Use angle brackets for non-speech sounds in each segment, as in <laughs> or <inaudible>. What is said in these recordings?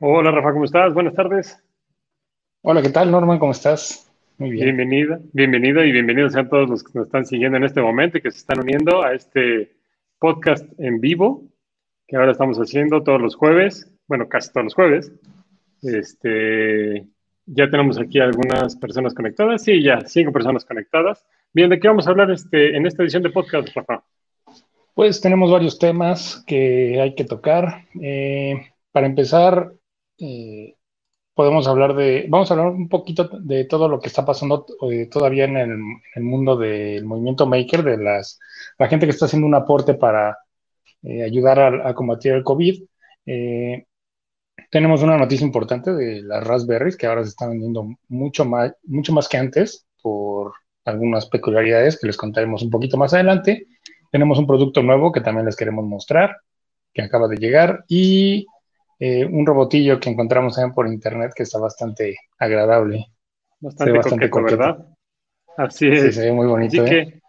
Hola Rafa, ¿cómo estás? Buenas tardes. Hola, ¿qué tal Norman? ¿Cómo estás? Muy bien. Bienvenida, bienvenido y bienvenidos a todos los que nos están siguiendo en este momento y que se están uniendo a este podcast en vivo que ahora estamos haciendo todos los jueves, bueno, casi todos los jueves. Este, ya tenemos aquí algunas personas conectadas, sí, ya, cinco personas conectadas. Bien, ¿de qué vamos a hablar este, en esta edición de podcast, Rafa? Pues tenemos varios temas que hay que tocar. Eh, para empezar, eh, podemos hablar de, vamos a hablar un poquito de todo lo que está pasando eh, todavía en el, mundo del movimiento maker, de las, la gente que está haciendo un aporte para eh, ayudar a, combatir el COVID. tenemos una noticia importante de las Raspberries que ahora se están vendiendo mucho más, mucho más que antes por algunas peculiaridades que les contaremos un poquito más adelante. Tenemos un producto nuevo que también les queremos mostrar, que acaba de llegar y eh, un robotillo que encontramos también por internet que está bastante agradable. Bastante, ¿verdad? Así es. Sí, se ve muy bonito. Así ¿eh? que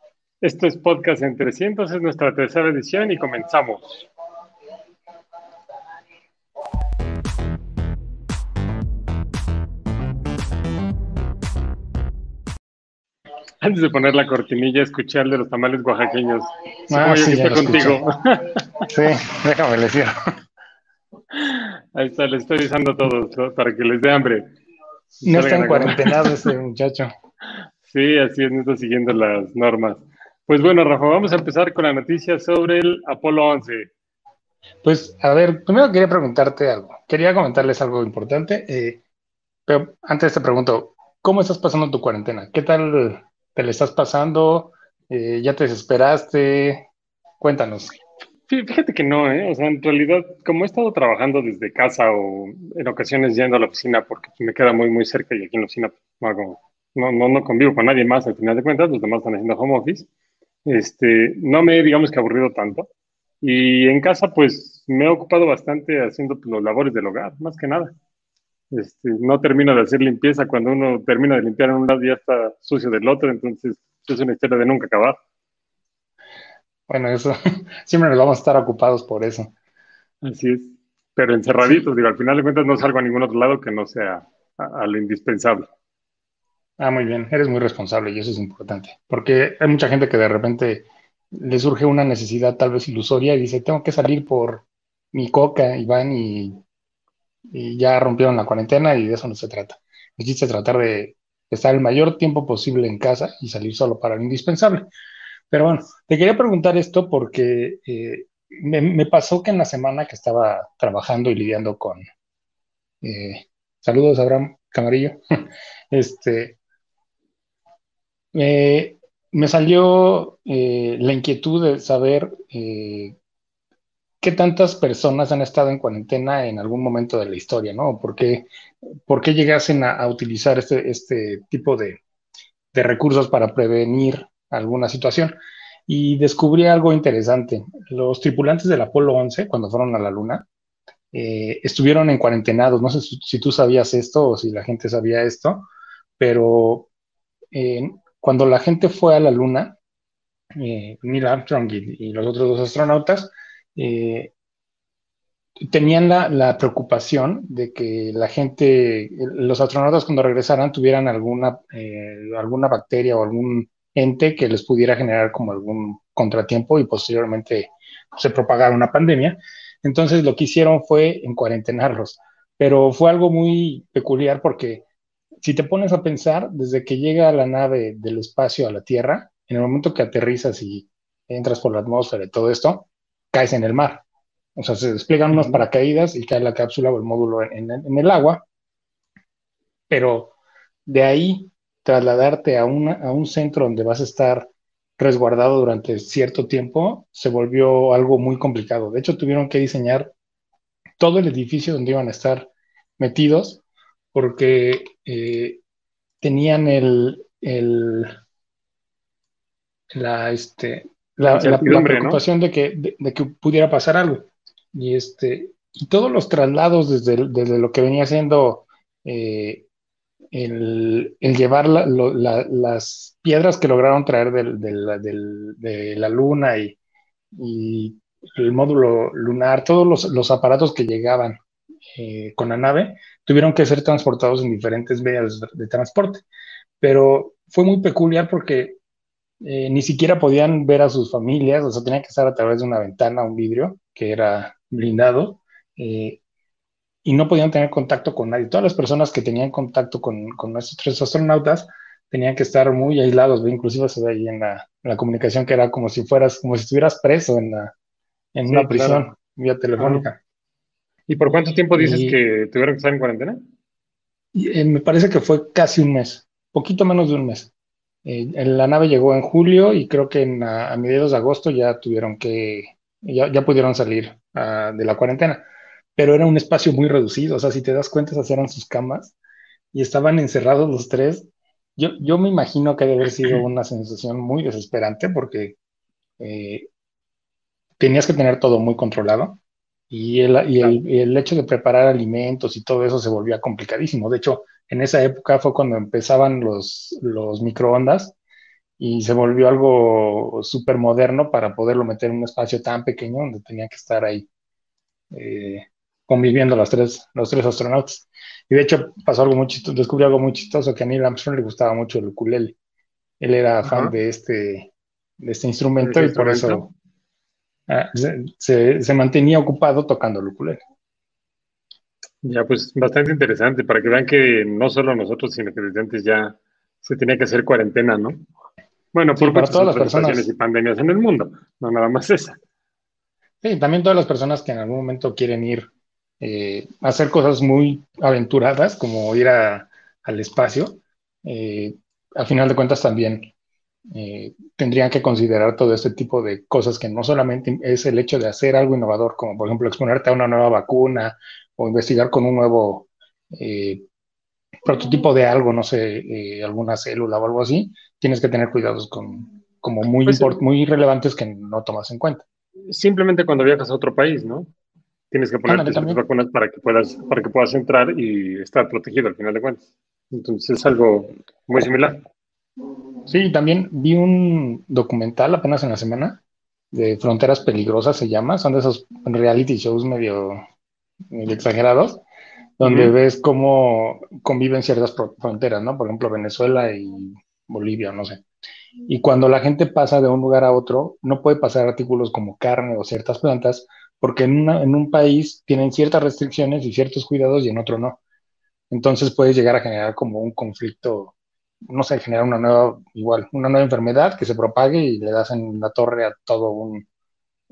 esto es Podcast en 300, es nuestra tercera edición y comenzamos. Antes de poner la cortinilla, escuché al de los tamales oaxaqueños. Ah, sí, ya contigo. sí, déjame decir. Ahí está, le estoy diciendo a todos para que les dé hambre. No está en cuarentena <laughs> ese muchacho. Sí, así es, no está siguiendo las normas. Pues bueno, Rafa, vamos a empezar con la noticia sobre el Apolo 11. Pues, a ver, primero quería preguntarte algo. Quería comentarles algo importante, eh, pero antes te pregunto, ¿cómo estás pasando tu cuarentena? ¿Qué tal te le estás pasando? Eh, ¿Ya te desesperaste? Cuéntanos. Fíjate que no, ¿eh? O sea, en realidad, como he estado trabajando desde casa o en ocasiones yendo a la oficina porque me queda muy, muy cerca y aquí en la oficina pues, no, no, no convivo con nadie más al final de cuentas, los demás están haciendo home office, este, no me he, digamos que, aburrido tanto. Y en casa, pues, me he ocupado bastante haciendo pues, los labores del hogar, más que nada. Este, no termino de hacer limpieza cuando uno termina de limpiar en un lado ya está sucio del otro, entonces es una historia de nunca acabar. Bueno, eso, <laughs> siempre nos vamos a estar ocupados por eso. Así es. Pero encerraditos, digo, al final de cuentas no salgo a ningún otro lado que no sea a, lo indispensable. Ah, muy bien, eres muy responsable y eso es importante, porque hay mucha gente que de repente le surge una necesidad tal vez ilusoria y dice, tengo que salir por mi coca y van y, y ya rompieron la cuarentena y de eso no se trata. Existe tratar de estar el mayor tiempo posible en casa y salir solo para lo indispensable. Pero bueno, te quería preguntar esto porque eh, me, pasó que en la semana que estaba trabajando y lidiando con... Eh, saludos, Abraham Camarillo. <laughs> este, me salió eh, la inquietud de saber qué tantas personas han estado en cuarentena en algún momento de la historia, ¿no? ¿Por qué, por qué llegasen a, utilizar este, este tipo de, de, recursos para prevenir alguna situación. Y descubrí algo interesante. Los tripulantes del Apolo 11, cuando fueron a la Luna, eh, estuvieron en cuarentenados. No sé si, tú sabías esto o si la gente sabía esto, pero eh, cuando la gente fue a la Luna, eh, Neil Armstrong y, los otros dos astronautas, tenían la, preocupación de que la gente, los astronautas cuando regresaran tuvieran alguna, alguna bacteria o algún ente que les pudiera generar como algún contratiempo y posteriormente se propagara una pandemia. Entonces lo que hicieron fue en cuarentenarlos, pero fue algo muy peculiar porque si te pones a pensar, desde que llega la nave del espacio a la Tierra, en el momento que aterrizas y entras por la atmósfera y todo esto, caes en el mar. O sea, se despliegan unos paracaídas y cae la cápsula o el módulo en, en el agua, pero de ahí trasladarte a, a un centro donde vas a estar resguardado durante cierto tiempo se volvió algo muy complicado. De hecho, tuvieron que diseñar todo el edificio donde iban a estar metidos porque eh, tenían el, el la, este, la, preocupación de, que, de, que pudiera pasar algo. Y, este, y todos los traslados desde, desde lo que venía siendo eh, el, llevar las piedras que lograron traer de la luna y, el módulo lunar, todos los, aparatos que llegaban eh, con la nave, tuvieron que ser transportados en diferentes vías de, transporte. Pero fue muy peculiar porque eh, ni siquiera podían ver a sus familias, o sea, tenían que estar a través de una ventana, un vidrio, que era blindado, eh, y no podían tener contacto con nadie. Todas las personas que tenían contacto con, con nuestros tres astronautas tenían que estar muy aislados, inclusive se ve ahí en la, comunicación que era como si fueras, como si estuvieras preso en, la, en una prisión vía telefónica. ¿Y por cuánto tiempo dices que tuvieron que estar en cuarentena? Eh, me parece que fue casi un mes, poquito menos de un mes. Eh, la nave llegó en julio y creo que a, mediados de agosto ya tuvieron que, ya, ya pudieron salir ah, de la cuarentena, pero era un espacio muy reducido, o sea, si te das cuenta, esas eran sus camas y estaban encerrados los tres. Yo, me imagino que debe haber sido <clears throat> una sensación muy desesperante porque eh, tenías que tener todo muy controlado y, el, el, hecho de preparar alimentos y todo eso se volvía complicadísimo. De hecho, en esa época fue cuando empezaban los, los microondas y se volvió algo súper moderno para poderlo meter en un espacio tan pequeño donde tenía que estar ahí eh, conviviendo los tres, los tres astronautas. Y de hecho pasó algo muy chistoso, descubrí algo muy chistoso, que a Neil Armstrong le gustaba mucho el ukulele. Él era fan de este, de este instrumento y por eso ah, se, se, mantenía ocupado tocando el ukulele. Ya, pues bastante interesante, para que vean que no solo nosotros, sino que desde antes ya se tenía que hacer cuarentena, ¿no? Bueno, por para todas las personas y pandemias en el mundo, no nada más esa. Sí, también todas las personas que en algún momento quieren ir eh, hacer cosas muy aventuradas, como ir al espacio, eh, al final de cuentas también eh, tendrían que considerar todo este tipo de cosas que no solamente es el hecho de hacer algo innovador, como por ejemplo exponerte a una nueva vacuna o investigar con un nuevo prototipo de algo, no sé, alguna célula o algo así, tienes que tener cuidados con, como muy, pues muy relevantes que no tomas en cuenta. Simplemente cuando viajas a otro país, ¿no? Tienes que ponerte las vacunas para que puedas, para que puedas entrar y estar protegido al final de cuentas. Entonces es algo muy similar. Sí, también vi un documental apenas en la semana de Fronteras Peligrosas, se llama. Son de esos reality shows medio, exagerados, donde ves cómo conviven ciertas fronteras, ¿no? Por ejemplo, Venezuela y Bolivia, no sé. Y cuando la gente pasa de un lugar a otro, no puede pasar artículos como carne o ciertas plantas porque en, en un país tienen ciertas restricciones y ciertos cuidados y en otro no. Entonces puedes llegar a generar como un conflicto, no sé, generar una nueva, igual, una nueva enfermedad que se propague y le das en la torre a todo un,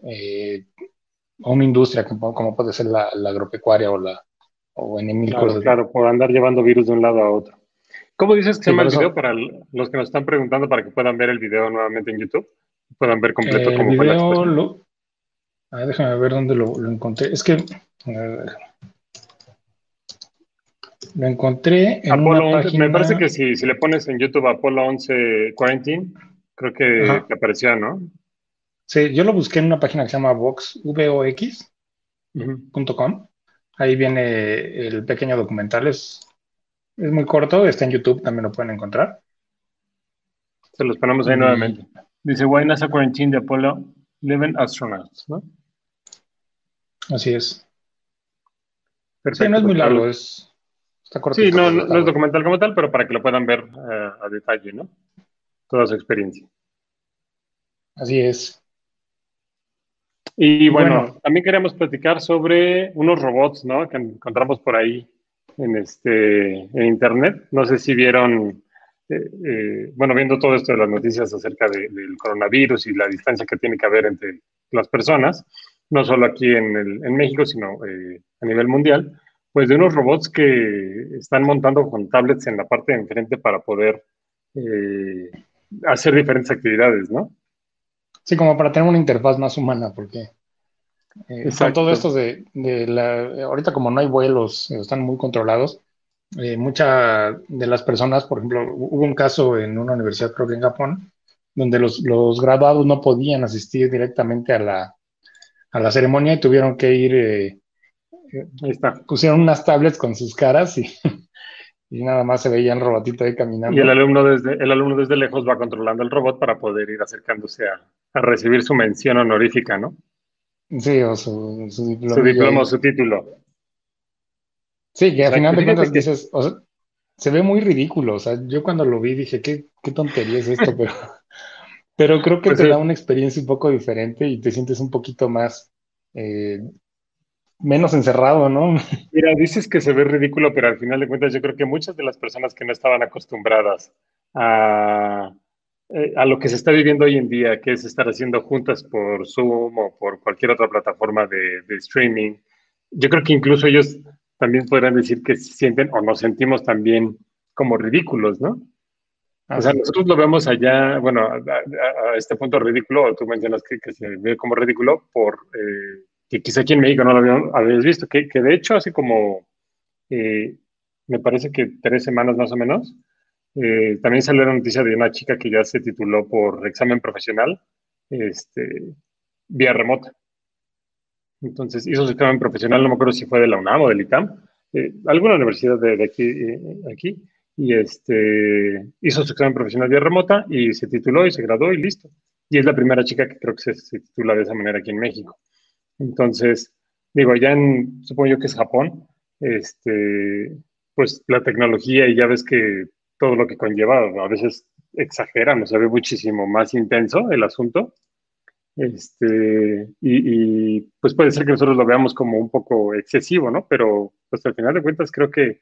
eh, a una industria como, puede ser la, agropecuaria o la o en mil claro, Claro, por andar llevando virus de un lado a otro. ¿Cómo dices que se llama el video para los que nos están preguntando para que puedan ver el video nuevamente en YouTube? Puedan ver completo cómo fue la Déjame ver dónde lo, encontré. Es que. lo encontré en Apolo una página... Me parece que si, si, le pones en YouTube Apolo 11 Quarantine, creo que te aparecía, ¿no? Sí, yo lo busqué en una página que se llama vox.com. Ahí viene el pequeño documental. Es, es muy corto, está en YouTube, también lo pueden encontrar. Se los ponemos ahí nuevamente. Dice, Why NASA Quarantine de Apolo 11 Astronauts, ¿no? Así es. Perfecto. no es muy largo, es. Está corto. Sí, no, no, es documental como tal, pero para que lo puedan ver eh, a detalle, ¿no? Toda su experiencia. Así es. Y bueno, también queremos platicar sobre unos robots, ¿no? Que encontramos por ahí en este en internet. No sé si vieron, eh, eh, bueno, viendo todo esto de las noticias acerca del coronavirus y la distancia que tiene que haber entre las personas no solo aquí en, el, en México, sino eh, a nivel mundial, pues de unos robots que están montando con tablets en la parte de enfrente para poder eh, hacer diferentes actividades, ¿no? Sí, como para tener una interfaz más humana, porque eh, con todo esto de, de, la, ahorita como no hay vuelos, están muy controlados, muchas de las personas, por ejemplo, hubo un caso en una universidad, creo que en Japón, donde los, los graduados no podían asistir directamente a la, a la ceremonia y tuvieron que ir, eh, pusieron unas tablets con sus caras y, <laughs> y nada más se veía el robotito ahí caminando. Y el alumno desde, el alumno desde lejos va controlando el robot para poder ir acercándose a, recibir su mención honorífica, ¿no? Sí, o su, diploma. Su diploma o su título. Sí, que al final de cuentas dices, o sea, se ve muy ridículo. O sea, yo cuando lo vi dije, qué, qué tontería es esto, <laughs> pero, pero creo que pues te da una experiencia un poco diferente y te sientes un poquito más, eh, menos encerrado, ¿no? <laughs> Mira, dices que se ve ridículo, pero al final de cuentas yo creo que muchas de las personas que no estaban acostumbradas a, eh, a lo que se está viviendo hoy en día, que es estar haciendo juntas por Zoom o por cualquier otra plataforma de, de streaming, yo creo que incluso ellos también podrán decir que se sienten o nos sentimos también como ridículos, ¿no? O sea, nosotros lo vemos allá, bueno, a, este punto ridículo, tú mencionas que, que, se ve como ridículo por eh, que quizá aquí en México no lo habías visto, que, que de hecho hace como, eh, me parece que tres semanas más o menos, eh, también salió la noticia de una chica que ya se tituló por examen profesional, este, vía remota. Entonces hizo su examen profesional, no me acuerdo si fue de la UNAM o del ITAM, eh, alguna universidad de, aquí, eh, aquí, y este, hizo su examen profesional vía remota y se tituló y se graduó y listo. Y es la primera chica que creo que se, titula de esa manera aquí en México. Entonces, digo, allá en, supongo yo que es Japón, este, pues la tecnología y ya ves que todo lo que conlleva, a veces exageran, o sea, muchísimo más intenso el asunto. Este, y, pues puede ser que nosotros lo veamos como un poco excesivo, ¿no? Pero pues al final de cuentas creo que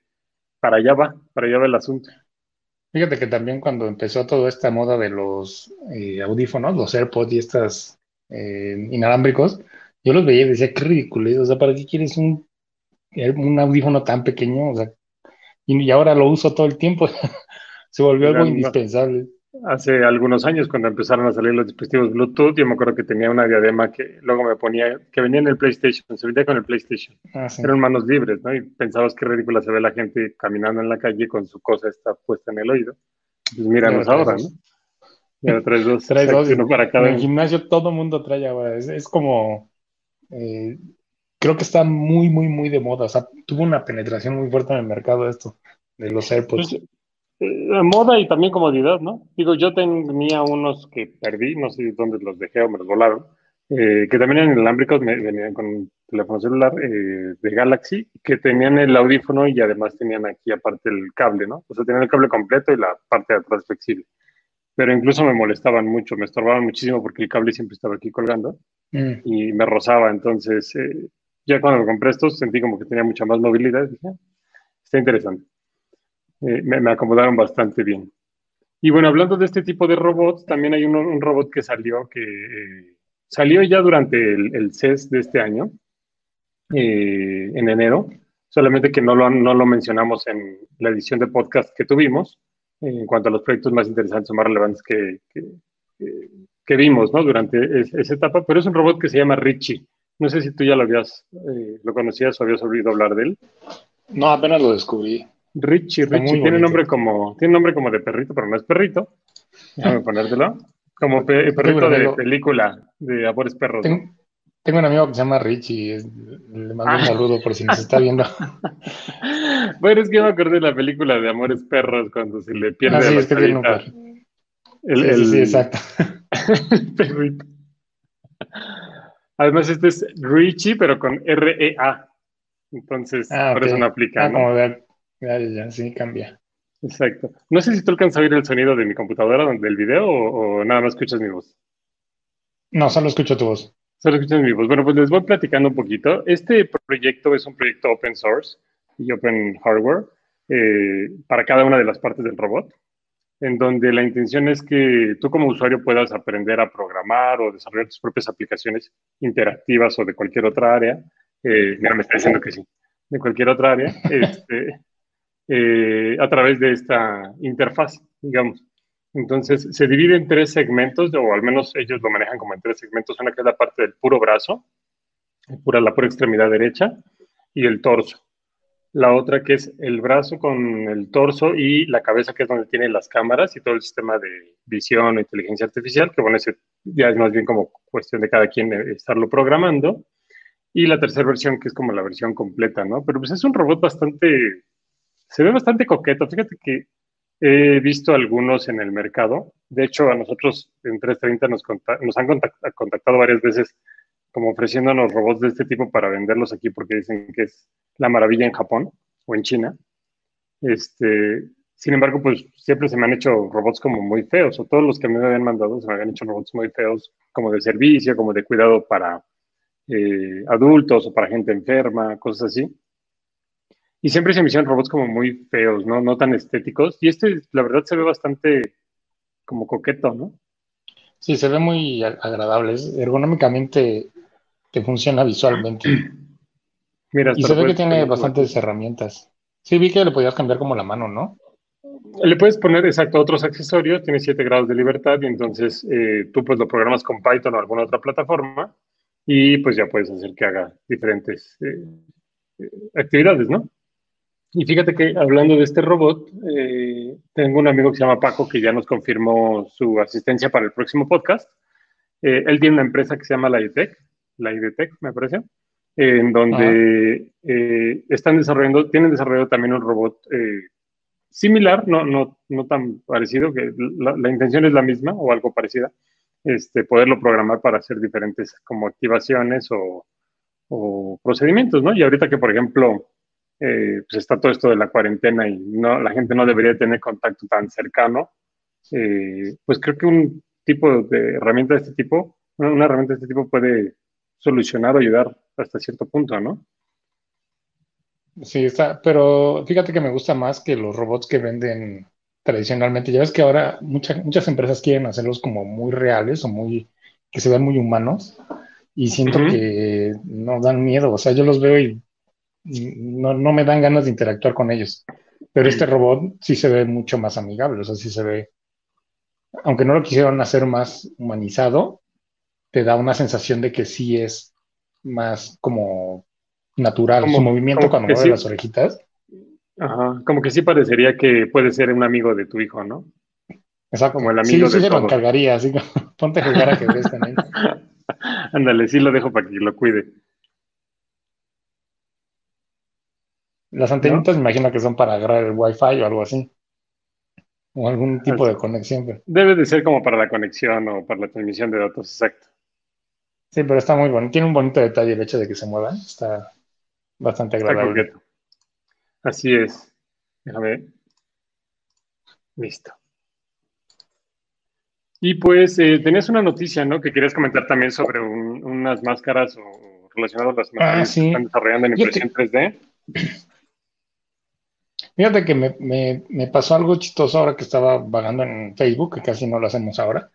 para allá va, para allá va el asunto. Fíjate que también cuando empezó toda esta moda de los eh, audífonos, los AirPods y estas eh, inalámbricos, yo los veía y decía, qué ridículo, o sea, ¿para qué quieres un, un audífono tan pequeño? O sea, y, ahora lo uso todo el tiempo, <laughs> se volvió algo indispensable hace algunos años cuando empezaron a salir los dispositivos Bluetooth, yo me acuerdo que tenía una diadema que luego me ponía, que venía en el PlayStation, se vendía con el PlayStation. Ah, Eran manos libres, ¿no? Y pensabas que ridícula se ve la gente caminando en la calle con su cosa está puesta en el oído. Pues míranos ahora, ¿no? Traes dos. <laughs> traes dos. Uno para cada en el gimnasio todo mundo trae ahora. Es, como. Eh, creo que está muy, muy, muy de moda. O sea, tuvo una penetración muy fuerte en el mercado esto de los AirPods. Pues, moda y también comodidad, ¿no? Digo, yo tenía unos que perdí, no sé dónde los dejé o me los volaron, eh, que también eran inalámbricos, me, venían con un teléfono celular eh, de Galaxy, que tenían el audífono y además tenían aquí aparte el cable, ¿no? O sea, tenían el cable completo y la parte de atrás flexible. Pero incluso me molestaban mucho, me estorbaban muchísimo porque el cable siempre estaba aquí colgando mm. y me rozaba. Entonces, ya cuando lo compré estos, sentí como que tenía mucha más movilidad. Dije, ah, está interesante. Eh, me, acomodaron bastante bien. Y bueno, hablando de este tipo de robots, también hay un robot que salió, que eh, salió ya durante el, CES de este año, eh, en enero, solamente que no lo, no lo mencionamos en la edición de podcast que tuvimos, en cuanto a los proyectos más interesantes o más relevantes que, que, vimos ¿no? durante esa etapa, pero es un robot que se llama Richie. No sé si tú ya lo habías, lo conocías o habías oído hablar de él. No, apenas lo descubrí. Richie, Richie, tiene nombre como, tiene nombre como de perrito, pero no es perrito. Déjame <laughs> ponértelo. Como perrito de película, de Amores Perros. Tengo, un amigo que se llama Richie, le mando un ah. saludo por si nos está viendo. <laughs> bueno, es que me acordé de la película de Amores Perros cuando se le pierde ah, sí, es que tiene un el, sí, sí, exacto. <laughs> el perrito. Además, este es Richie, pero con R-E-A. Entonces, ah, por eso no aplica. ¿no? Ya, ya, sí, cambia. Exacto. No sé si tú alcanzas a oír el sonido de mi computadora del video o, nada más escuchas mi voz. No, solo escucho tu voz. Solo escuchas mi voz. Bueno, pues les voy platicando un poquito. Este proyecto es un proyecto open source y open hardware eh, para cada una de las partes del robot, en donde la intención es que tú como usuario puedas aprender a programar o desarrollar tus propias aplicaciones interactivas o de cualquier otra área. Eh, mira, me está diciendo que sí, de cualquier otra área. <laughs> Este, eh, a través de esta interfaz, digamos. Entonces, se divide en tres segmentos, o al menos ellos lo manejan como en tres segmentos. Una que es la parte del puro brazo, pura, la pura extremidad derecha, y el torso. La otra que es el brazo con el torso y la cabeza, que es donde tiene las cámaras y todo el sistema de visión e inteligencia artificial, que bueno, ese ya es más bien como cuestión de cada quien estarlo programando. Y la tercera versión, que es como la versión completa, ¿no? Pero pues es un robot bastante se ve bastante coqueto. Fíjate que he visto algunos en el mercado. De hecho, a nosotros en 330 nos, nos han contactado varias veces como ofreciéndonos robots de este tipo para venderlos aquí porque dicen que es la maravilla en Japón. o en China. Este, sin embargo, pues siempre se me han hecho robots como muy feos, o todos los que me habían mandado se me habían hecho robots muy feos, como de servicio, como de cuidado para eh, adultos o para gente enferma, cosas así. Y siempre se me hicieron robots como muy feos, ¿no? No tan estéticos. Y este, la verdad, se ve bastante como coqueto, ¿no? Sí, se ve muy agradable. Ergonómicamente te funciona visualmente. <clears throat> Mira, y se ve que tiene bastantes herramientas. Sí, vi que le podías cambiar como la mano, ¿no? Le puedes poner, exacto, otros accesorios, tiene 7 grados de libertad y entonces eh, tú pues lo programas con Python o alguna otra plataforma y pues ya puedes hacer que haga diferentes eh, eh, actividades, ¿no? Y fíjate que hablando de este robot, tengo un amigo que se llama Paco que ya nos confirmó su asistencia para el próximo podcast. él tiene una empresa que se llama la IDTech, la IDTech me parece, en donde están desarrollando, tienen desarrollado también un robot similar, no, no, no tan parecido, que la, intención es la misma o algo parecida, este, poderlo programar para hacer diferentes como activaciones o, procedimientos, ¿no? Y ahorita que, por ejemplo, eh, pues está todo esto de la cuarentena y no, la gente no debería tener contacto tan cercano, eh, pues creo que un tipo de herramienta de este tipo, una herramienta de este tipo puede solucionar o ayudar hasta cierto punto, ¿no? Sí, está, pero fíjate que me gusta más que los robots que venden tradicionalmente. Ya ves que ahora muchas muchas empresas quieren hacerlos como muy reales o muy, que se vean muy humanos y siento que no dan miedo. O sea, yo los veo y no, no me dan ganas de interactuar con ellos. Pero este robot sí se ve mucho más amigable, o sea, sí se ve, aunque no lo quisieron hacer más humanizado, te da una sensación de que sí es más como natural, su movimiento cuando mueve las orejitas. Ajá, como que sí parecería que puede ser un amigo de tu hijo, ¿no? Exacto. Como el amigo sí, sí se lo encargaría, así que <laughs> ponte a jugar a que ves también. <laughs> Ándale, sí lo dejo para que lo cuide. Las antenitas me imagino que son para agarrar el wifi o algo así. O algún tipo de conexión. Debe de ser como para la conexión o para la transmisión de datos, exacto. Sí, pero está muy bonito. Tiene un bonito detalle el hecho de que se muevan. Está, Bastante agradable. Así es. Déjame. Listo. Y pues eh, tenías una noticia, ¿no? Que querías comentar también sobre unas máscaras o relacionadas a las máscaras ah, que están desarrollando en impresión 3D. Fíjate que me, me, pasó algo chistoso ahora que estaba vagando en Facebook, que casi no lo hacemos ahora.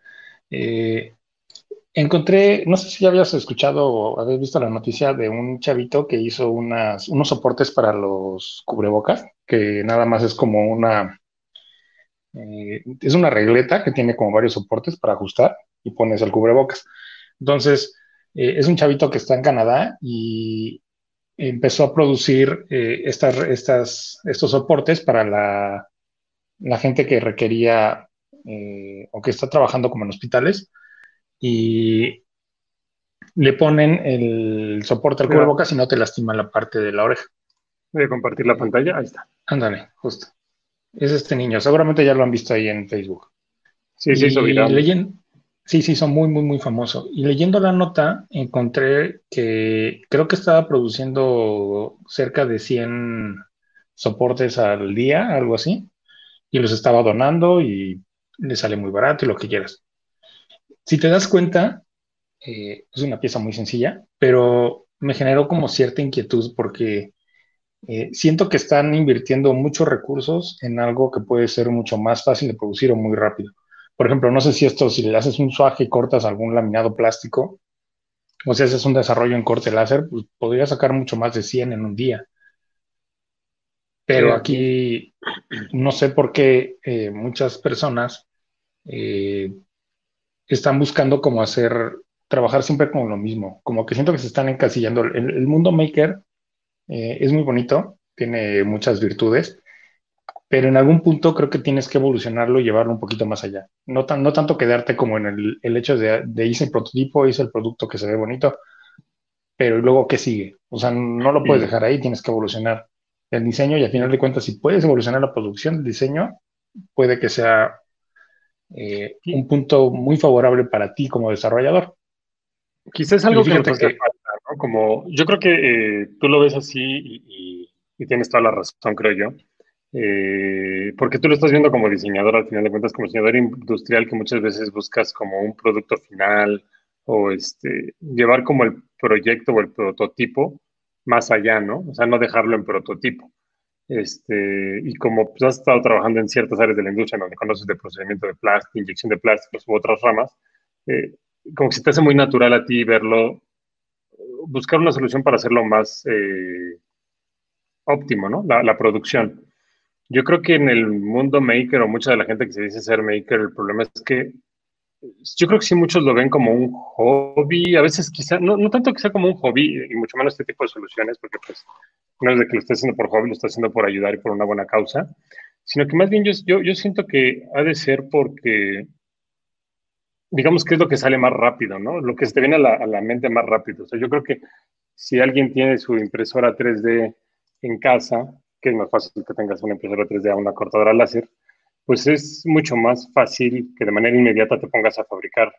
Eh, Encontré, no sé si ya habías escuchado o habías visto la noticia de un chavito que hizo unas, unos soportes para los cubrebocas, que nada más es como una, eh, es una regleta que tiene como varios soportes para ajustar y pones el cubrebocas. Entonces, eh, es un chavito que está en Canadá y empezó a producir eh, estas, estas, estos soportes para la, la gente que requería o que está trabajando como en hospitales y le ponen el soporte al cubrebocas y no te lastima la parte de la oreja. Voy a compartir la pantalla, ahí está. Ándale, justo. Es este niño, seguramente ya lo han visto ahí en Facebook. Sí, sí, Sí, sí, son muy, muy, muy famosos. Y leyendo la nota, encontré que creo que estaba produciendo cerca de 100 soportes al día, algo así, y los estaba donando y le sale muy barato y lo que quieras. Si te das cuenta, eh, es una pieza muy sencilla, pero me generó como cierta inquietud porque eh, siento que están invirtiendo muchos recursos en algo que puede ser mucho más fácil de producir o muy rápido. Por ejemplo, no sé si esto, si le haces un suaje y cortas algún laminado plástico, o si haces un desarrollo en corte láser, pues podría sacar mucho más de 100 en un día. Pero aquí no sé por qué eh, muchas personas están buscando como hacer, trabajar siempre con lo mismo, como que siento que se están encasillando. El, mundo maker eh, es muy bonito, tiene muchas virtudes, pero en algún punto creo que tienes que evolucionarlo y llevarlo un poquito más allá. No, tan, no tanto quedarte como en el, hecho de, de hice el prototipo, hice el producto que se ve bonito, pero luego qué sigue. O sea, no lo puedes dejar ahí, tienes que evolucionar el diseño y al final de cuentas, si puedes evolucionar la producción del diseño, puede que sea eh, un punto muy favorable para ti como desarrollador. Quizás algo que nos falta, ¿no? Como, yo creo que eh, tú lo ves así y, y tienes toda la razón, creo yo. Eh, porque tú lo estás viendo como diseñador, al final de cuentas, como diseñador industrial, que muchas veces buscas como un producto final o este, llevar como el proyecto o el prototipo más allá, ¿no? O sea, no dejarlo en prototipo. Este, y como pues, has estado trabajando en ciertas áreas de la industria, donde conoces de procedimiento de plástico, inyección de plásticos u otras ramas, eh, como que se te hace muy natural a ti verlo, buscar una solución para hacerlo más eh, óptimo, ¿no? La, la, producción. Yo creo que en el mundo maker o mucha de la gente que se dice ser maker, el problema es que yo creo que sí muchos lo ven como un hobby, a veces quizá, no, no tanto que sea como un hobby, y mucho menos este tipo de soluciones, porque pues no es de que lo esté haciendo por hobby, lo está haciendo por ayudar y por una buena causa, sino que más bien yo, yo, yo siento que ha de ser porque, digamos que es lo que sale más rápido, ¿no? Lo que se te viene a la, a la mente más rápido. O sea, yo creo que si alguien tiene su impresora 3D en casa, que es más fácil que tengas una impresora 3D a una cortadora láser, pues es mucho más fácil que de manera inmediata te pongas a fabricar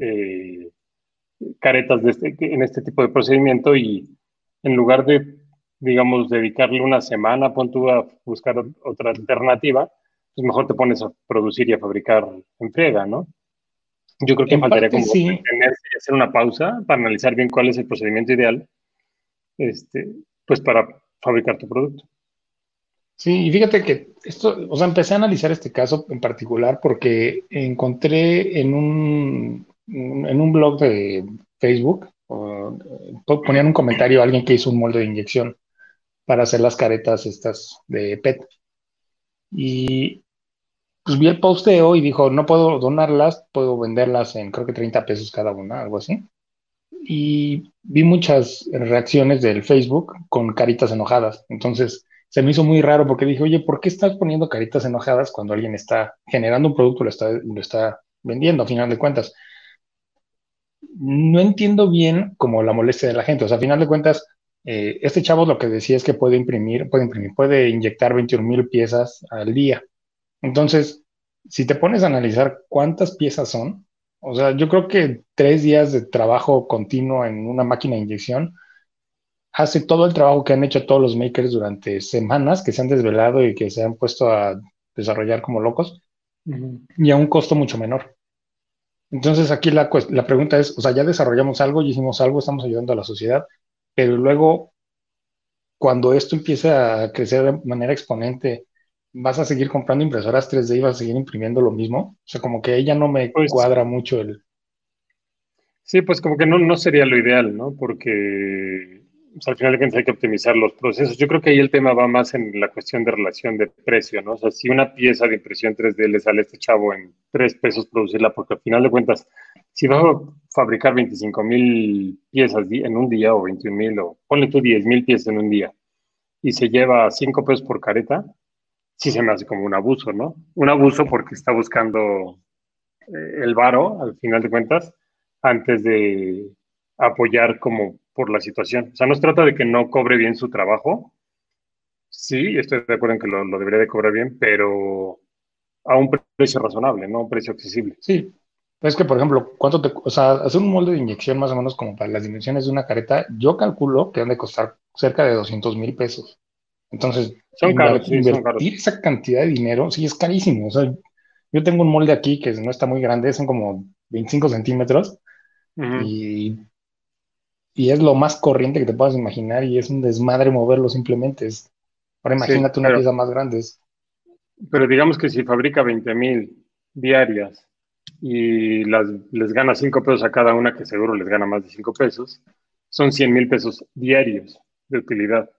eh, caretas de este, en este tipo de procedimiento y en lugar de, digamos, dedicarle una semana, pon tú a buscar otra alternativa, pues mejor te pones a producir y a fabricar en friega, ¿no? Yo creo que faltaría como hacer una pausa para analizar bien cuál es el procedimiento ideal, este, pues para fabricar tu producto. Sí, y fíjate que esto, o sea, empecé a analizar este caso en particular porque encontré en un, en un blog de Facebook, ponían un comentario a alguien que hizo un molde de inyección para hacer las caretas estas de PET. Y pues vi el posteo y dijo, no puedo donarlas, puedo venderlas en creo que 30 pesos cada una, algo así. Y vi muchas reacciones del Facebook con caritas enojadas. Entonces, se me hizo muy raro porque dije, oye, ¿por qué estás poniendo caritas enojadas cuando alguien está generando un producto y lo está, lo está vendiendo a final de cuentas? No entiendo bien como la molestia de la gente. O sea, a final de cuentas, eh, este chavo lo que decía es que puede imprimir, puede imprimir, puede inyectar 21 mil piezas al día. Entonces, si te pones a analizar cuántas piezas son, o sea, yo creo que tres días de trabajo continuo en una máquina de inyección hace todo el trabajo que han hecho todos los makers durante semanas, que se han desvelado y que se han puesto a desarrollar como locos, y a un costo mucho menor. Entonces aquí la, la pregunta es, o sea, ya desarrollamos algo, ya hicimos algo, estamos ayudando a la sociedad, pero luego, cuando esto empiece a crecer de manera exponente, ¿vas a seguir comprando impresoras 3D y vas a seguir imprimiendo lo mismo? O sea, como que ella no me pues cuadra mucho el... Sí, pues como que no, no sería lo ideal, ¿no? Porque al final de hay que optimizar los procesos. Yo creo que ahí el tema va más en la cuestión de relación de precio, ¿no? O sea, si una pieza de impresión 3D le sale a este chavo en 3 pesos producirla, porque al final de cuentas, si va a fabricar 25 mil piezas en un día o 21 mil, o ponle tú 10 mil piezas en un día, y se lleva 5 pesos por careta, sí se me hace como un abuso, ¿no? Un abuso porque está buscando eh, el varo, al final de cuentas, antes de apoyar como por la situación. O sea, no se trata de que no cobre bien su trabajo. Sí, estoy de acuerdo en que lo, debería de cobrar bien, pero a un precio razonable, no a un precio accesible. Sí. Es que, por ejemplo, ¿cuánto te, o sea, hacer un molde de inyección más o menos como para las dimensiones de una careta, yo calculo que han de costar cerca de 200 mil pesos. Entonces, son caros, sí, son caros. esa cantidad de dinero, sí, es carísimo. O sea, yo tengo un molde aquí que no está muy grande, son como 25 centímetros, y y es lo más corriente que te puedas imaginar y es un desmadre moverlo simplemente. Es, ahora imagínate una pieza más grande. Pero digamos que si fabrica 20 mil diarias y las, les gana 5 pesos a cada una, que seguro les gana más de 5 pesos, son 100 mil pesos diarios de utilidad.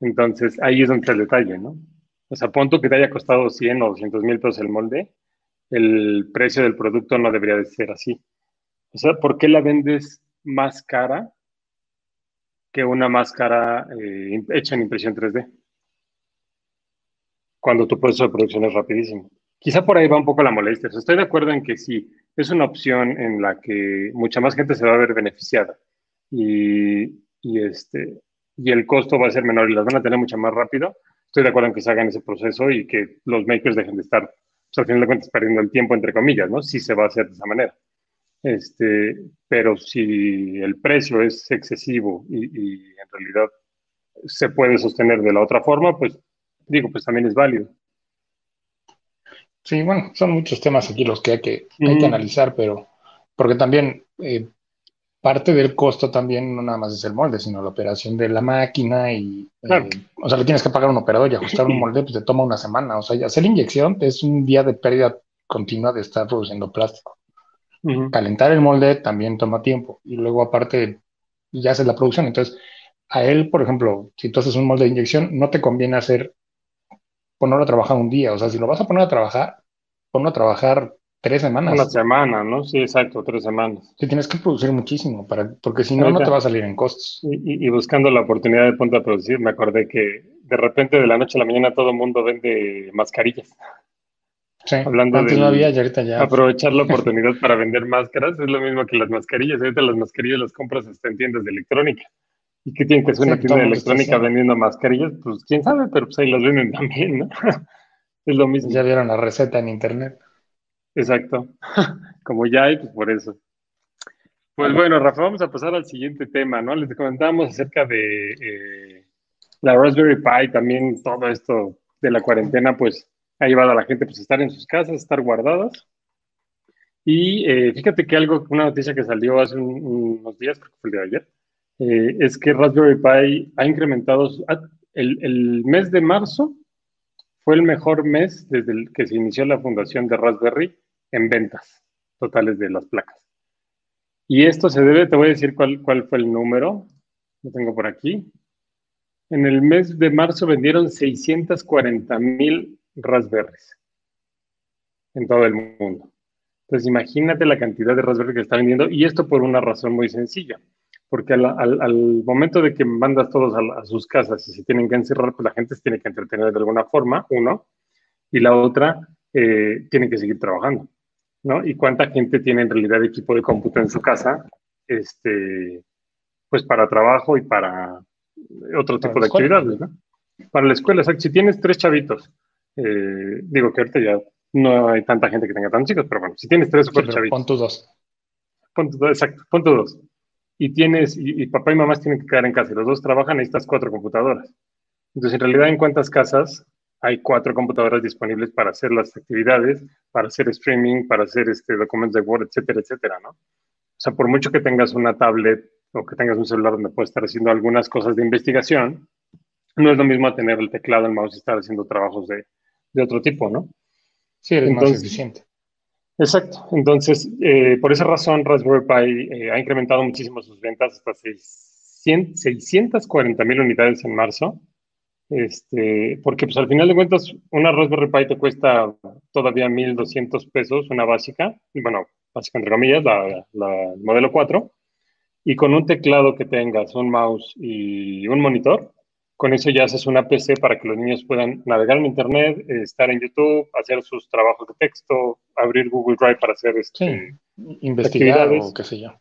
Entonces ahí es donde está el detalle, ¿no? O sea, punto que te haya costado 100 o 200 mil pesos el molde, el precio del producto no debería de ser así. O sea, ¿por qué la vendes más cara que una máscara eh, hecha en impresión 3D. Cuando tu proceso de producción es rapidísimo. Quizá por ahí va un poco la molestia. estoy de acuerdo en que sí, es una opción en la que mucha más gente se va a ver beneficiada y, y, este, y el costo va a ser menor y las van a tener mucho más rápido. Estoy de acuerdo en que se hagan ese proceso y que los makers dejen de estar, pues, al final de cuentas, perdiendo el tiempo, entre comillas, ¿no? Si se va a hacer de esa manera. Este, pero si el precio es excesivo y, en realidad se puede sostener de la otra forma, pues digo, pues también es válido. Sí, bueno, son muchos temas aquí los que hay que, hay que analizar, pero porque también eh, parte del costo también no nada más es el molde, sino la operación de la máquina y, eh, o sea, le tienes que pagar a un operador y ajustar un molde, pues te toma una semana, o sea, hacer inyección es un día de pérdida continua de estar produciendo plástico. Calentar el molde también toma tiempo y luego aparte ya haces la producción, entonces a él, por ejemplo, si tú haces un molde de inyección, no te conviene hacer ponerlo a trabajar un día. O sea, si lo vas a poner a trabajar, ponlo a trabajar tres semanas. Una semana, ¿no? Sí, exacto, tres semanas. Sí, tienes que producir muchísimo, para, porque si no, no te va a salir en costos. Y, buscando la oportunidad de punto a producir, me acordé que de repente de la noche a la mañana todo el mundo vende mascarillas. Sí, Hablando antes no había y ahorita ya. Aprovechar la <laughs> oportunidad para vender máscaras es lo mismo que las mascarillas. Ahorita las mascarillas las compras hasta en tiendas de electrónica. ¿Y qué tiene que ser una tienda de electrónica vendiendo mascarillas? Pues quién sabe, pero pues ahí las venden también, ¿no? <laughs> es lo mismo. Ya vieron la receta en internet. Exacto. <laughs> Como ya hay, pues por eso. Pues bueno, Rafa, vamos a pasar al siguiente tema, ¿no? Les comentábamos acerca de eh, la Raspberry Pi, también todo esto de la cuarentena, pues ha llevado a la gente pues, a estar en sus casas, estar guardadas. Y eh, fíjate que algo, una noticia que salió hace unos días, creo que fue el de ayer, eh, es que Raspberry Pi ha incrementado, el, mes de marzo fue el mejor mes desde el que se inició la fundación de Raspberry en ventas totales de las placas. Y esto se debe, te voy a decir cuál, cuál fue el número, lo tengo por aquí. En el mes de marzo vendieron 640 mil Raspberries en todo el mundo. Entonces imagínate la cantidad de Raspberry que está vendiendo y esto por una razón muy sencilla porque al, momento de que mandas todos a, sus casas y se tienen que encerrar, pues la gente se tiene que entretener de alguna forma, uno, y la otra, eh, tiene que seguir trabajando, ¿no? ¿Y cuánta gente tiene en realidad equipo de cómputo en su casa, este, pues para trabajo y para otro tipo de actividades, ¿no? Para la escuela, o si tienes tres chavitos, eh, digo que ahorita ya no hay tanta gente que tenga tantos chicos, pero bueno, si tienes tres o cuatro chavitos. Pon tus dos. Pon dos, exacto, pon tus dos y tienes, y, papá y mamá tienen que quedar en casa y los dos trabajan, necesitas cuatro computadoras. Entonces, en realidad, ¿en cuántas casas hay cuatro computadoras disponibles para hacer las actividades, para hacer streaming, para hacer este, documentos de Word, etcétera, etcétera, ¿no? O sea, por mucho que tengas una tablet o que tengas un celular donde puedes estar haciendo algunas cosas de investigación, no es lo mismo tener el teclado, el mouse y estar haciendo trabajos de, de otro tipo, ¿no? Sí, eres más eficiente. Exacto. Entonces, eh, por esa razón, Raspberry Pi eh, ha incrementado muchísimo sus ventas hasta 640 mil unidades en marzo. Este, porque pues al final de cuentas, una Raspberry Pi te cuesta todavía 1.200 pesos, una básica, bueno, básica entre comillas, la, la modelo 4, y con un teclado que tengas, un mouse y un monitor, con eso ya haces una PC para que los niños puedan navegar en Internet, estar en YouTube, hacer sus trabajos de texto, abrir Google Drive para hacer este, investigar o qué sé yo.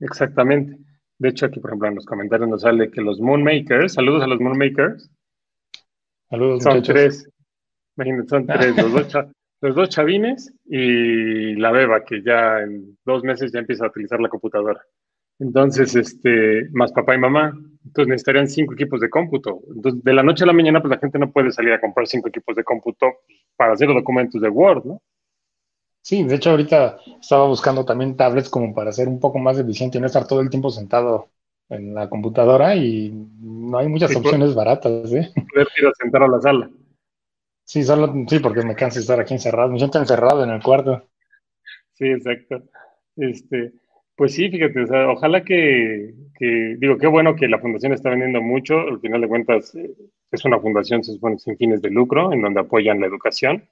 Exactamente. De hecho, aquí, por ejemplo, en los comentarios nos sale que los Moonmakers, saludos a los Moonmakers. Saludos, Son tres. Imagínate, son tres. <laughs> los, dos los dos chavines y la beba, que ya en dos meses ya empieza a utilizar la computadora. Entonces, este, más papá y mamá. Entonces necesitarían cinco equipos de cómputo. Entonces, de la noche a la mañana, pues la gente no puede salir a comprar cinco equipos de cómputo para hacer los documentos de Word, ¿no? Sí, de hecho ahorita estaba buscando también tablets como para ser un poco más eficiente y no estar todo el tiempo sentado en la computadora y no hay muchas opciones baratas, ¿eh? <laughs> Poder ir a sentar a la sala. Sí, solo, sí, porque me cansa estar aquí encerrado, me siento encerrado en el cuarto. Sí, exacto. Este, pues sí, fíjate, o sea, ojalá que, digo, qué bueno que la fundación está vendiendo mucho, al final de cuentas eh, es una fundación, se supone, sin fines de lucro, en donde apoyan la educación,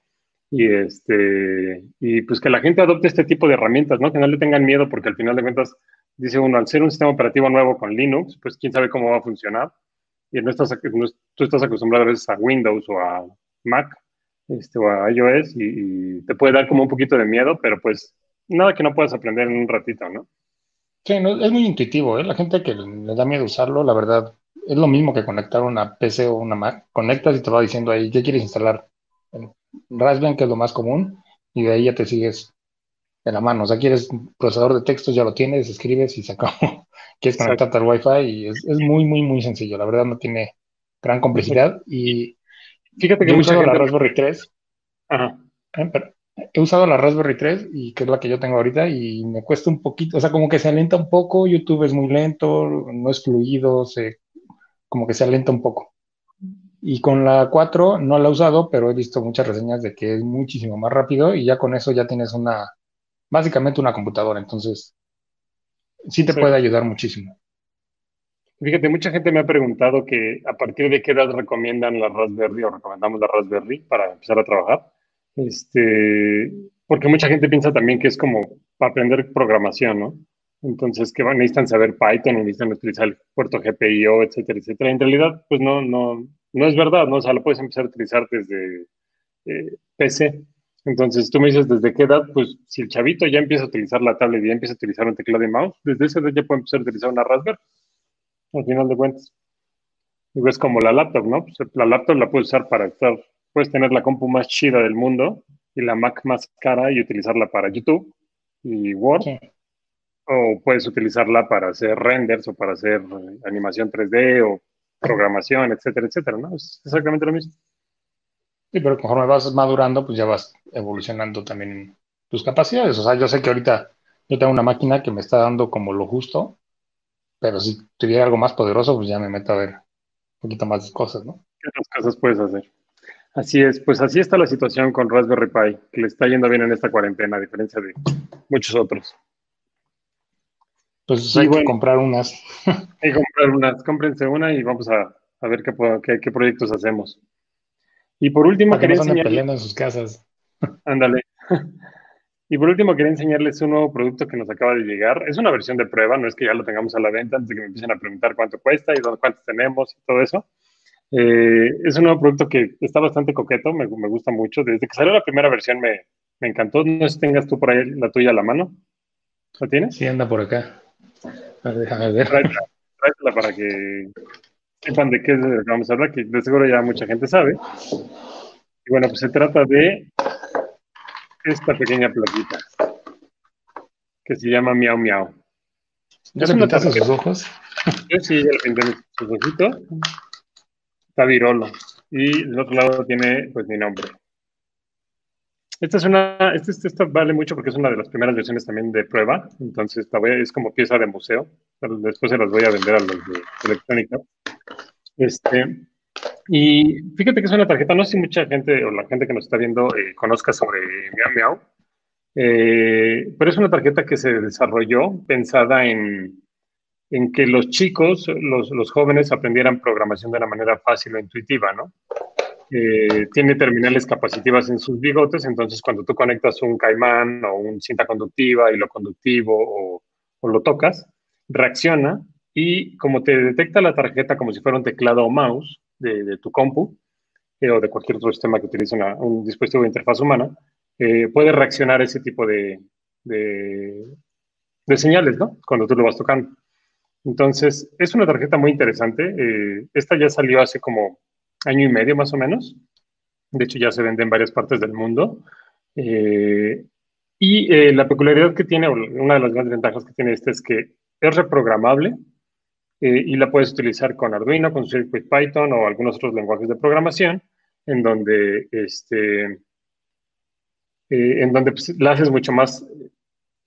y este, y pues que la gente adopte este tipo de herramientas, ¿no? Que no le tengan miedo, porque al final de cuentas, dice uno, al ser un sistema operativo nuevo con Linux, pues quién sabe cómo va a funcionar, y no estás, tú estás acostumbrado a veces a Windows o a Mac, este, o a iOS, y te puede dar como un poquito de miedo, pero pues nada que no puedas aprender en un ratito, ¿no? Sí, es muy intuitivo, ¿eh? La gente que le da miedo usarlo, la verdad, es lo mismo que conectar una PC o una Mac. Conectas y te va diciendo ahí, ¿qué quieres instalar? Raspberry, que es lo más común, y de ahí ya te sigues de la mano. O sea, quieres procesador de textos, ya lo tienes, escribes y se acabó. <laughs> quieres conectarte al Wi-Fi y es, muy, muy, muy sencillo. La verdad no tiene gran complejidad <laughs> y fíjate que he usado la Raspberry 3. Ajá. Eh, he usado la Raspberry 3 y que es la que yo tengo ahorita y me cuesta un poquito, o sea, como que se alenta un poco, YouTube es muy lento, no es fluido, se, como que se alenta un poco. Y con la 4 no la he usado, pero he visto muchas reseñas de que es muchísimo más rápido y ya con eso ya tienes una, básicamente una computadora, entonces sí te puede ayudar muchísimo. Fíjate, mucha gente me ha preguntado que a partir de qué edad recomiendan la Raspberry o recomendamos la Raspberry para empezar a trabajar. Este, porque mucha gente piensa también que es como para aprender programación, ¿no? Entonces, que necesitan saber Python, necesitan utilizar el puerto GPIO, etcétera, etcétera. En realidad, pues no, no, no es verdad, ¿no? O sea, lo puedes empezar a utilizar desde eh, PC. Entonces, tú me dices, ¿desde qué edad? Pues si el chavito ya empieza a utilizar la tablet y ya empieza a utilizar un teclado y mouse, desde esa edad ya puede empezar a utilizar una Raspberry, al final de cuentas. Es como la laptop, ¿no? Pues la laptop la puedes usar para estar, puedes tener la compu más chida del mundo y la Mac más cara y utilizarla para YouTube y Word. O puedes utilizarla para hacer renders o para hacer animación 3D o programación, etcétera, etcétera, ¿no? Es exactamente lo mismo. Sí, pero conforme vas madurando, pues ya vas evolucionando también tus capacidades. O sea, yo sé que ahorita yo tengo una máquina que me está dando como lo justo, pero si tuviera algo más poderoso, pues ya me meto a ver un poquito más de cosas, ¿no? ¿Qué otras cosas puedes hacer? Así es, pues así está la situación con Raspberry Pi, que le está yendo bien en esta cuarentena, a diferencia de muchos otros. Pues hay que comprar unas. <laughs> Hay que comprar unas, cómprense una y vamos a, ver qué, qué, proyectos hacemos. Y por último, quería enseñarles... en sus casas. <laughs> Ándale. <laughs> Y por último, quería enseñarles un nuevo producto que nos acaba de llegar. Es una versión de prueba, no es que ya lo tengamos a la venta antes de que me empiecen a preguntar cuánto cuesta y cuántos tenemos y todo eso. Eh, es un nuevo producto que está bastante coqueto, me, me, gusta mucho. Desde que salió la primera versión me, me encantó. No sé si tengas tú por ahí la tuya a la mano. ¿La tienes? Sí, anda por acá. A ver, déjame ver. Tráetela, para que sepan de qué es lo que vamos a hablar, que de seguro ya mucha gente sabe. Y bueno, pues se trata de esta pequeña plaquita que se llama Miau Miau. ¿Ya le pintaste sus ojos? Yo sí, ya le pinté sus ojitos. Está virolo. Y el otro lado tiene, pues, mi nombre. Esta es una, esta, esta, vale mucho porque es una de las primeras versiones también de prueba, entonces esta es como pieza de museo, pero después se las voy a vender a los de electrónica. Este, y fíjate que es una tarjeta, no sé si mucha gente o la gente que nos está viendo eh, conozca sobre Miau Miau, eh, pero es una tarjeta que se desarrolló pensada en, en que los chicos, los, los jóvenes aprendieran programación de una manera fácil o intuitiva, ¿no? Eh, tiene terminales capacitivas en sus bigotes, entonces cuando tú conectas un caimán o un cinta conductiva, y lo conductivo o, lo tocas, reacciona y como te detecta la tarjeta como si fuera un teclado o mouse de, tu compu eh, o de cualquier otro sistema que utilice un dispositivo de interfaz humana, eh, puede reaccionar ese tipo de, de, de, señales, ¿no? Cuando tú lo vas tocando. Entonces, es una tarjeta muy interesante. esta ya salió hace como año y medio más o menos. De hecho, ya se vende en varias partes del mundo. Eh, y eh, la peculiaridad que tiene, una de las grandes ventajas que tiene este es que es reprogramable eh, y la puedes utilizar con Arduino, con Circuit Python o algunos otros lenguajes de programación, en donde, este, en donde pues, la haces mucho más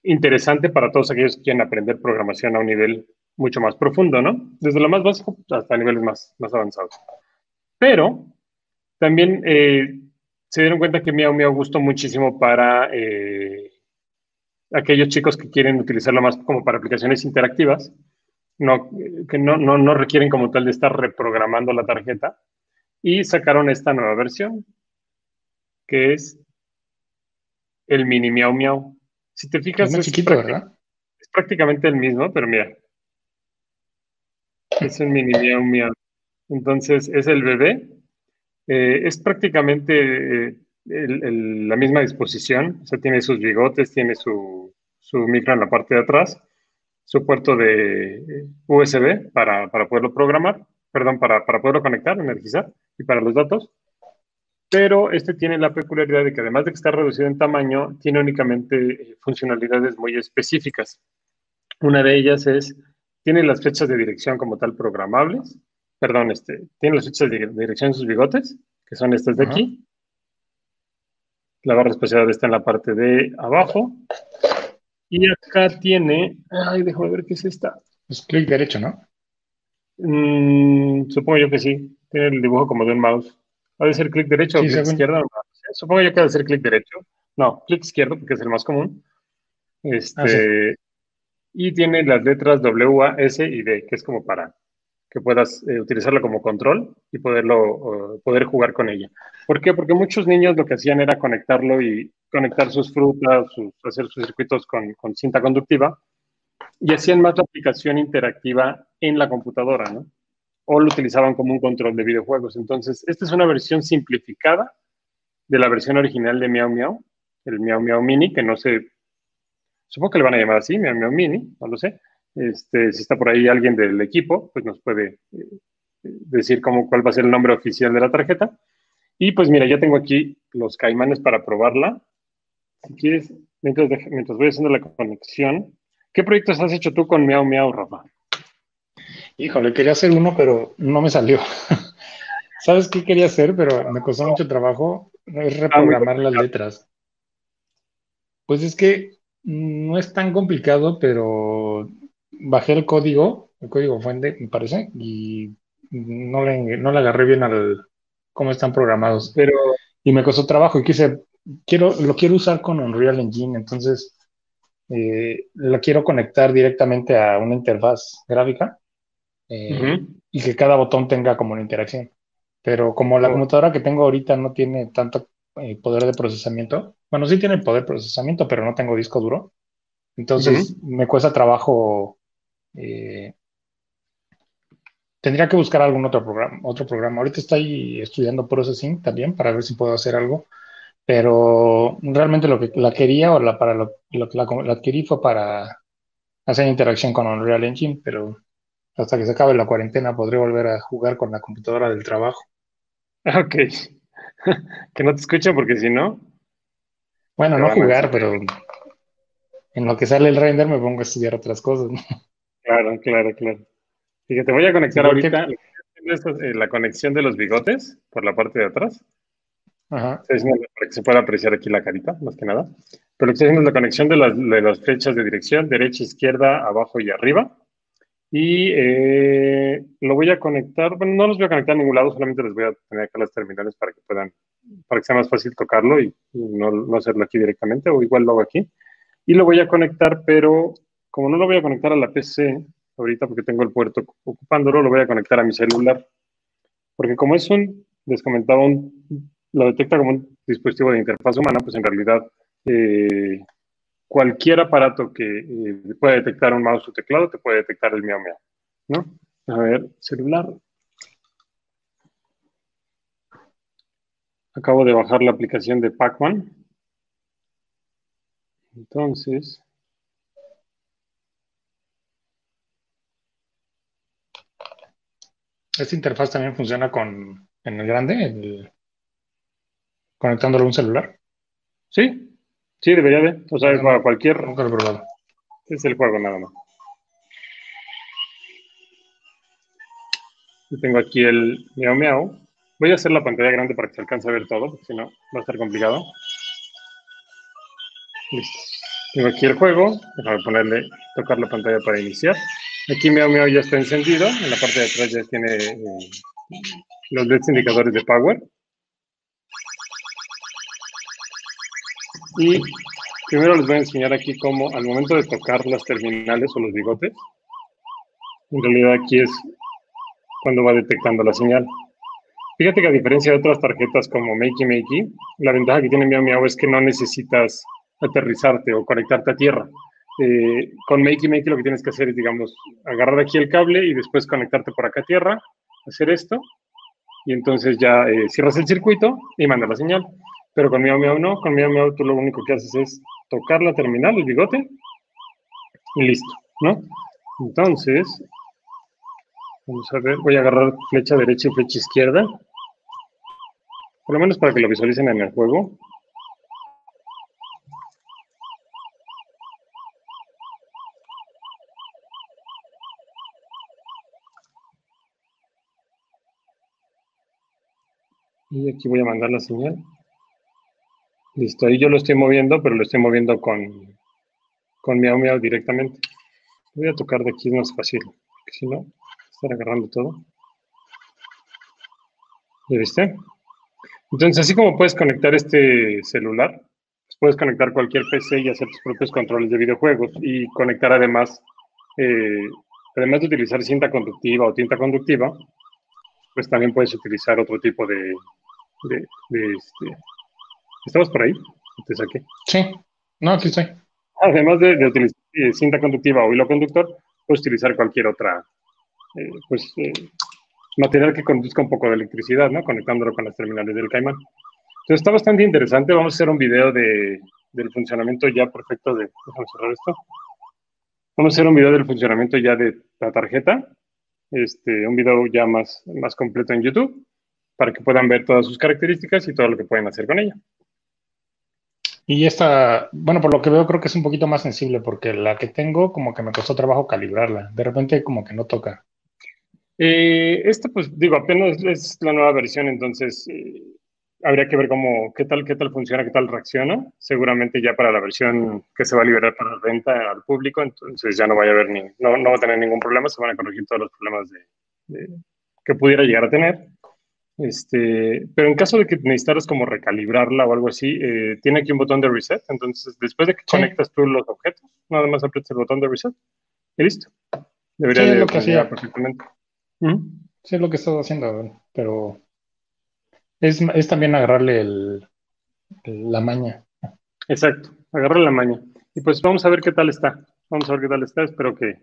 interesante para todos aquellos que quieren aprender programación a un nivel mucho más profundo, ¿no? Desde lo más básico hasta niveles más, más avanzados. Pero también eh, se dieron cuenta que Miau Miau gustó muchísimo para eh, aquellos chicos que quieren utilizarlo más como para aplicaciones interactivas, no, que no, no, no requieren como tal de estar reprogramando la tarjeta, y sacaron esta nueva versión, que es el mini Miau Miau. Si te fijas, es, chiquito, ¿verdad? es prácticamente el mismo, pero mira, es un mini Miau Miau. Entonces, es el bebé. Eh, es prácticamente eh, la misma disposición. O sea, tiene sus bigotes, tiene su, micro en la parte de atrás, su puerto de eh, USB para, poderlo programar, perdón, para, para poderlo conectar, energizar y para los datos. Pero este tiene la peculiaridad de que además de que está reducido en tamaño, tiene únicamente funcionalidades muy específicas. Una de ellas es tiene las fechas de dirección como tal programables, perdón, este, tiene las fechas de dirección en sus bigotes, que son estas de aquí. La barra espacial está en la parte de abajo. Y acá tiene, ay, déjame ver qué es esta. Es clic derecho, ¿no? Mm, supongo yo que sí. Tiene el dibujo como de un mouse. Ha de ser clic derecho o clic izquierdo. Supongo yo que ha de ser clic derecho. No, clic izquierdo porque es el más común. Este, ah, Y tiene las letras W, A, S y D, que es como para que puedas eh, utilizarlo como control y poderlo, poder jugar con ella. ¿Por qué? Porque muchos niños lo que hacían era conectarlo y conectar sus frutas, hacer sus circuitos con, cinta conductiva y hacían más la aplicación interactiva en la computadora, ¿no? O lo utilizaban como un control de videojuegos. Entonces, esta es una versión simplificada de la versión original de Miau Miau, el Miau Miau Mini, que no sé, supongo que le van a llamar así, Miau Miau Mini, no lo sé. Este, si está por ahí alguien del equipo, pues nos puede eh, decir cómo, cuál va a ser el nombre oficial de la tarjeta. Y pues mira, ya tengo aquí los caimanes para probarla. Si quieres, mientras, mientras voy haciendo la conexión, ¿qué proyectos has hecho tú con Miau Miau, Rafa? Híjole, quería hacer uno, pero no me salió. <laughs> ¿Sabes qué quería hacer? Pero me costó mucho trabajo. Es reprogramar las letras. Pues es que no es tan complicado, pero bajé el código, el código fuente, me parece, y no le, no le agarré bien al cómo están programados. Pero, y me costó trabajo y quise, quiero, lo quiero usar con Unreal Engine, entonces eh, lo quiero conectar directamente a una interfaz gráfica eh, y que cada botón tenga como una interacción. Pero como la oh. computadora que tengo ahorita no tiene tanto eh, poder de procesamiento, bueno, sí tiene poder de procesamiento, pero no tengo disco duro. Entonces me cuesta trabajo eh, tendría que buscar algún otro programa, otro programa. Ahorita estoy estudiando Processing también para ver si puedo hacer algo, pero realmente lo que la quería o la para lo, que la, adquirí fue para hacer interacción con Unreal Engine, pero hasta que se acabe la cuarentena podré volver a jugar con la computadora del trabajo. Ok. <laughs> que no te escuchen porque si no. Bueno, no jugar, pero en lo que sale el render me pongo a estudiar otras cosas. Claro, claro, claro. Fíjate, voy a conectar ahorita eh, la conexión de los bigotes por la parte de atrás. Ajá. Para que se pueda apreciar aquí la carita, más que nada. Pero lo que estoy haciendo es la conexión de las, de las flechas de dirección, derecha, izquierda, abajo y arriba. Y eh, lo voy a conectar, bueno, no los voy a conectar a ningún lado, solamente les voy a tener acá las terminales para que puedan, para que sea más fácil tocarlo y, no, no, hacerlo aquí directamente, o igual lo hago aquí. Y lo voy a conectar, pero como no lo voy a conectar a la PC ahorita porque tengo el puerto ocupándolo, lo voy a conectar a mi celular. Porque como es un, les comentaba, un, lo detecta como un dispositivo de interfaz humana, pues en realidad eh, cualquier aparato que eh, pueda detectar un mouse o teclado te puede detectar el miau miau, ¿no? A ver, celular. Acabo de bajar la aplicación de Pacman. Entonces, ¿Esta interfaz también funciona con en el grande, conectándolo a un celular? Sí, sí, debería de. O sea, para cualquier. Es el juego nada más. Tengo aquí el miau miau. Voy a hacer la pantalla grande para que se alcance a ver todo, porque si no va a estar complicado. Listo. Tengo aquí el juego. Déjame ponerle, tocar la pantalla para iniciar. Aquí mi Miau ya está encendido. En la parte de atrás ya tiene eh, los LEDs indicadores de power. Y primero les voy a enseñar aquí cómo al momento de tocar las terminales o los bigotes, en realidad aquí es cuando va detectando la señal. Fíjate que a diferencia de otras tarjetas como Makey Makey, la ventaja que tiene Miau Miau es que no necesitas aterrizarte o conectarte a tierra. Eh, con Makey Makey lo que tienes que hacer es, digamos, agarrar aquí el cable y después conectarte por acá a tierra, hacer esto, y entonces ya eh, cierras el circuito y manda la señal. Pero con Miau Miau no, con Miau Miau tú lo único que haces es tocar la terminal, el bigote, y listo, ¿no? Entonces, vamos a ver, voy a agarrar flecha derecha y flecha izquierda, por lo menos para que lo visualicen en el juego. Y aquí voy a mandar la señal. Listo, ahí yo lo estoy moviendo, pero lo estoy moviendo con, con Miau directamente. Voy a tocar de aquí, es más fácil, porque si no, estar agarrando todo. ¿Ya viste? Entonces, así como puedes conectar este celular, pues puedes conectar cualquier PC y hacer tus propios controles de videojuegos y conectar además, eh, además de utilizar cinta conductiva o tinta conductiva, pues también puedes utilizar otro tipo de, de, este... ¿Estabas por ahí? Te saqué. Sí, no, aquí estoy. Además de, utilizar eh, cinta conductiva o hilo conductor, puedes utilizar cualquier otra, eh, pues, material que conduzca un poco de electricidad, ¿no? Conectándolo con las terminales del Caimán. Entonces está bastante interesante. Vamos a hacer un video de, del funcionamiento ya perfecto de... Déjame cerrar esto. Vamos a hacer un video del funcionamiento ya de la tarjeta. Este, un video ya más, más completo en YouTube para que puedan ver todas sus características y todo lo que pueden hacer con ella. Y esta, bueno, por lo que veo creo que es un poquito más sensible porque la que tengo como que me costó trabajo calibrarla. De repente como que no toca. Eh, esta, pues digo, apenas es la nueva versión, entonces eh, habría que ver cómo, qué tal, qué tal funciona, qué tal reacciona. Seguramente ya para la versión que se va a liberar para venta al público, entonces ya no vaya a haber ni, no, no va a tener ningún problema, se van a corregir todos los problemas de, que pudiera llegar a tener. Este, pero en caso de que necesitaras como recalibrarla o algo así, eh, tiene aquí un botón de reset. Entonces, después de que conectas tú los objetos, nada más aprietas el botón de reset y listo. Debería de lo que hacía perfectamente. Sí, es lo que estado haciendo, pero es, es también agarrarle el, la maña. Exacto, agarrarle la maña. Y pues vamos a ver qué tal está. Vamos a ver qué tal está. Espero que eh,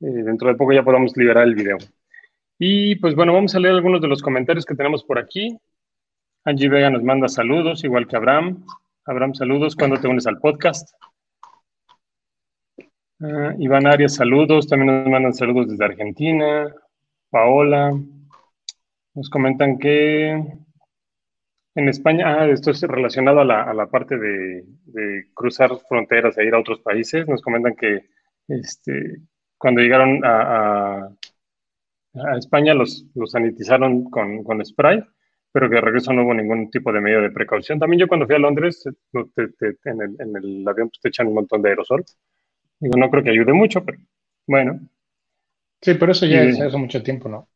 dentro de poco ya podamos liberar el video. Y pues bueno, vamos a leer algunos de los comentarios que tenemos por aquí. Angie Vega nos manda saludos, igual que Abraham. Abraham, saludos. ¿Cuándo te unes al podcast? Uh, Iván Arias, saludos. También nos mandan saludos desde Argentina. Paola. Nos comentan que en España, ah, esto es relacionado a la, parte de, cruzar fronteras e ir a otros países. Nos comentan que este, cuando llegaron a, España los, los sanitizaron con, spray, pero que de regreso no hubo ningún tipo de medio de precaución. También yo cuando fui a Londres, en, el, avión pues, te echan un montón de aerosol. Digo, no creo que ayude mucho, pero bueno, Sí, pero eso ya es hace mucho tiempo, ¿no?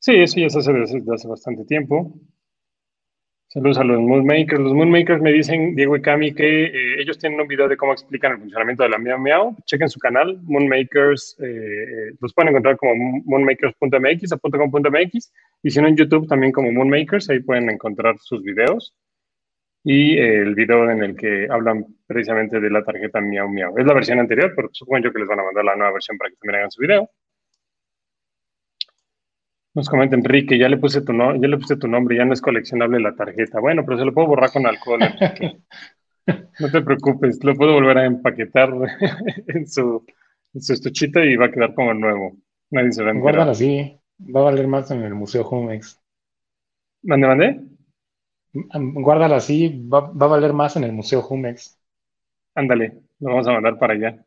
Sí, eso ya se hace desde hace bastante tiempo. Saludos a los Moonmakers. Los Moonmakers me dicen, Diego y Cami, que eh, ellos tienen un video de cómo explican el funcionamiento de la Miao Miao. Chequen su canal, Moonmakers. Eh, eh, los pueden encontrar como moonmakers.mx o .com.mx. Y si no, en YouTube también como Moonmakers. Ahí pueden encontrar sus videos. Y el video en el que hablan precisamente de la tarjeta Miao Miao. Es la versión anterior, pero supongo yo que les van a mandar la nueva versión para que también hagan su video. Nos comenta Enrique, ya le puse tu no, ya le puse tu nombre, ya no es coleccionable la tarjeta. Bueno, pero se lo puedo borrar con alcohol, No te preocupes, lo puedo volver a empaquetar <laughs> en su, en su estuchita y va a quedar como nuevo. Nadie se va a Guárdalo así, va a valer más en el Museo Jumex. ¿Mande, mande? Guárdalo así, va, va, a valer más en el Museo Jumex. Ándale, lo vamos a mandar para allá.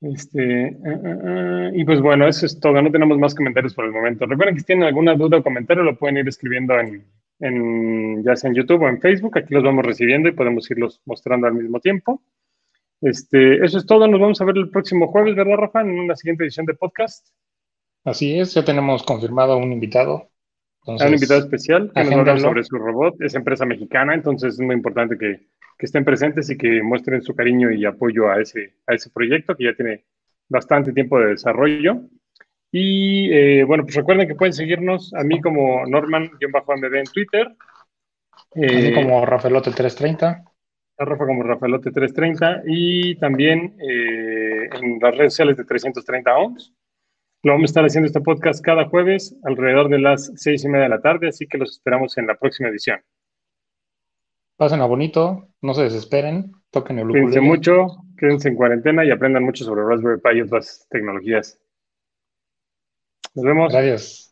Este, eh, eh, eh, y pues bueno, eso es todo. No tenemos más comentarios por el momento. Recuerden que si tienen alguna duda o comentario, lo pueden ir escribiendo en, en, ya sea en YouTube o en Facebook. Aquí los vamos recibiendo y podemos irlos mostrando al mismo tiempo. Este, eso es todo. Nos vamos a ver el próximo jueves, ¿verdad, Rafa? En una siguiente edición de podcast. Así es, ya tenemos confirmado un invitado. Un invitado especial que nos va a hablar sobre su robot. Es empresa mexicana, entonces es muy importante que que estén presentes y que muestren su cariño y apoyo a ese, a ese proyecto que ya tiene bastante tiempo de desarrollo. Y eh, bueno, pues recuerden que pueden seguirnos a mí como Norman-MB en Twitter. mí como Rafaelote330. A Rafa como Rafaelote330 y también eh, en las redes sociales de 330 ONS. Lo vamos a estar haciendo este podcast cada jueves alrededor de las seis y media de la tarde, así que los esperamos en la próxima edición. Pasen a bonito, no se desesperen, toquen el Cuídense mucho, quédense en cuarentena y aprendan mucho sobre Raspberry Pi y otras tecnologías. Nos vemos. Gracias.